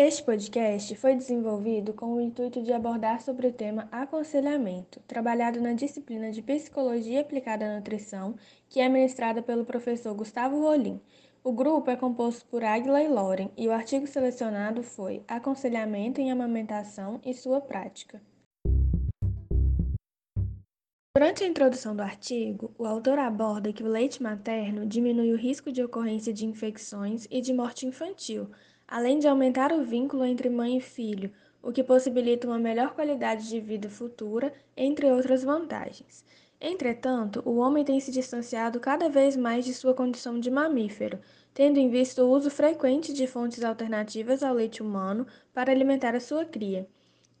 Este podcast foi desenvolvido com o intuito de abordar sobre o tema aconselhamento, trabalhado na disciplina de Psicologia Aplicada à Nutrição, que é ministrada pelo professor Gustavo Rolim. O grupo é composto por Águila e Loren e o artigo selecionado foi Aconselhamento em Amamentação e Sua Prática. Durante a introdução do artigo, o autor aborda que o leite materno diminui o risco de ocorrência de infecções e de morte infantil, além de aumentar o vínculo entre mãe e filho, o que possibilita uma melhor qualidade de vida futura, entre outras vantagens. Entretanto, o homem tem se distanciado cada vez mais de sua condição de mamífero, tendo em vista o uso frequente de fontes alternativas ao leite humano para alimentar a sua cria.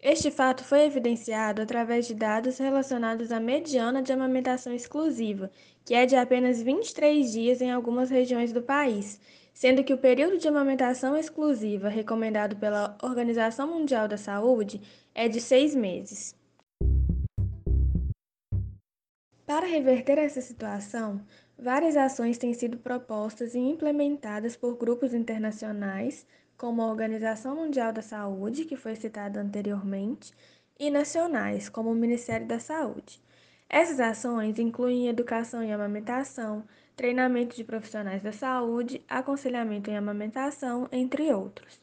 Este fato foi evidenciado através de dados relacionados à mediana de amamentação exclusiva, que é de apenas 23 dias em algumas regiões do país, sendo que o período de amamentação exclusiva recomendado pela Organização Mundial da Saúde é de seis meses. Para reverter essa situação, várias ações têm sido propostas e implementadas por grupos internacionais, como a Organização Mundial da Saúde, que foi citada anteriormente, e nacionais, como o Ministério da Saúde. Essas ações incluem educação em amamentação, treinamento de profissionais da saúde, aconselhamento em amamentação, entre outros.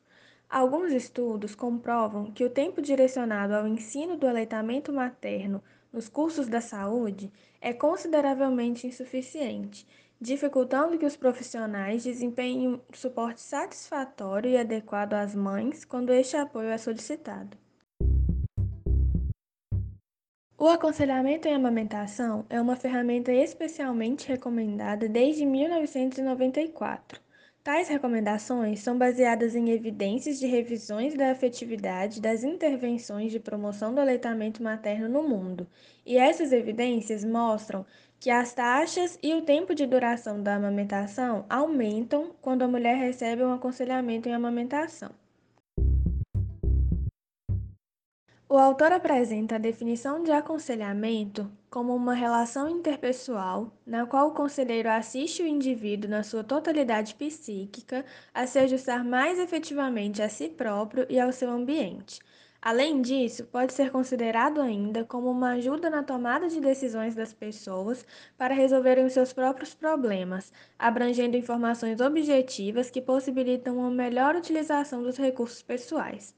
Alguns estudos comprovam que o tempo direcionado ao ensino do aleitamento materno nos cursos da saúde é consideravelmente insuficiente, dificultando que os profissionais desempenhem um suporte satisfatório e adequado às mães quando este apoio é solicitado. O aconselhamento em amamentação é uma ferramenta especialmente recomendada desde 1994. Tais recomendações são baseadas em evidências de revisões da efetividade das intervenções de promoção do aleitamento materno no mundo, e essas evidências mostram que as taxas e o tempo de duração da amamentação aumentam quando a mulher recebe um aconselhamento em amamentação. O autor apresenta a definição de aconselhamento como uma relação interpessoal na qual o conselheiro assiste o indivíduo na sua totalidade psíquica a se ajustar mais efetivamente a si próprio e ao seu ambiente. Além disso, pode ser considerado ainda como uma ajuda na tomada de decisões das pessoas para resolverem os seus próprios problemas, abrangendo informações objetivas que possibilitam uma melhor utilização dos recursos pessoais.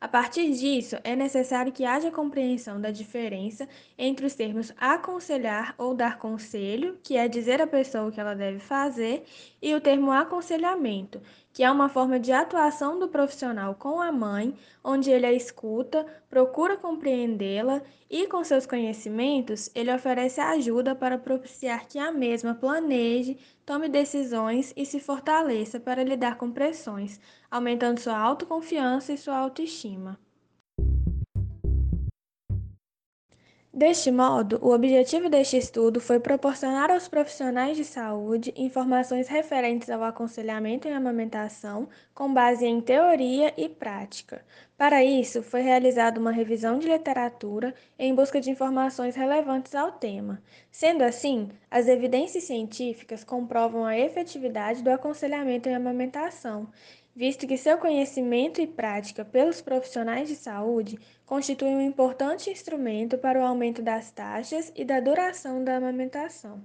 A partir disso, é necessário que haja compreensão da diferença entre os termos aconselhar ou dar conselho, que é dizer à pessoa o que ela deve fazer, e o termo aconselhamento, que é uma forma de atuação do profissional com a mãe, onde ele a escuta, procura compreendê-la e, com seus conhecimentos, ele oferece ajuda para propiciar que a mesma planeje, tome decisões e se fortaleça para lidar com pressões, aumentando sua autoconfiança e sua autoestima. Deste modo, o objetivo deste estudo foi proporcionar aos profissionais de saúde informações referentes ao aconselhamento em amamentação com base em teoria e prática. Para isso, foi realizada uma revisão de literatura em busca de informações relevantes ao tema. Sendo assim, as evidências científicas comprovam a efetividade do aconselhamento em amamentação visto que seu conhecimento e prática pelos profissionais de saúde constituem um importante instrumento para o aumento das taxas e da duração da amamentação.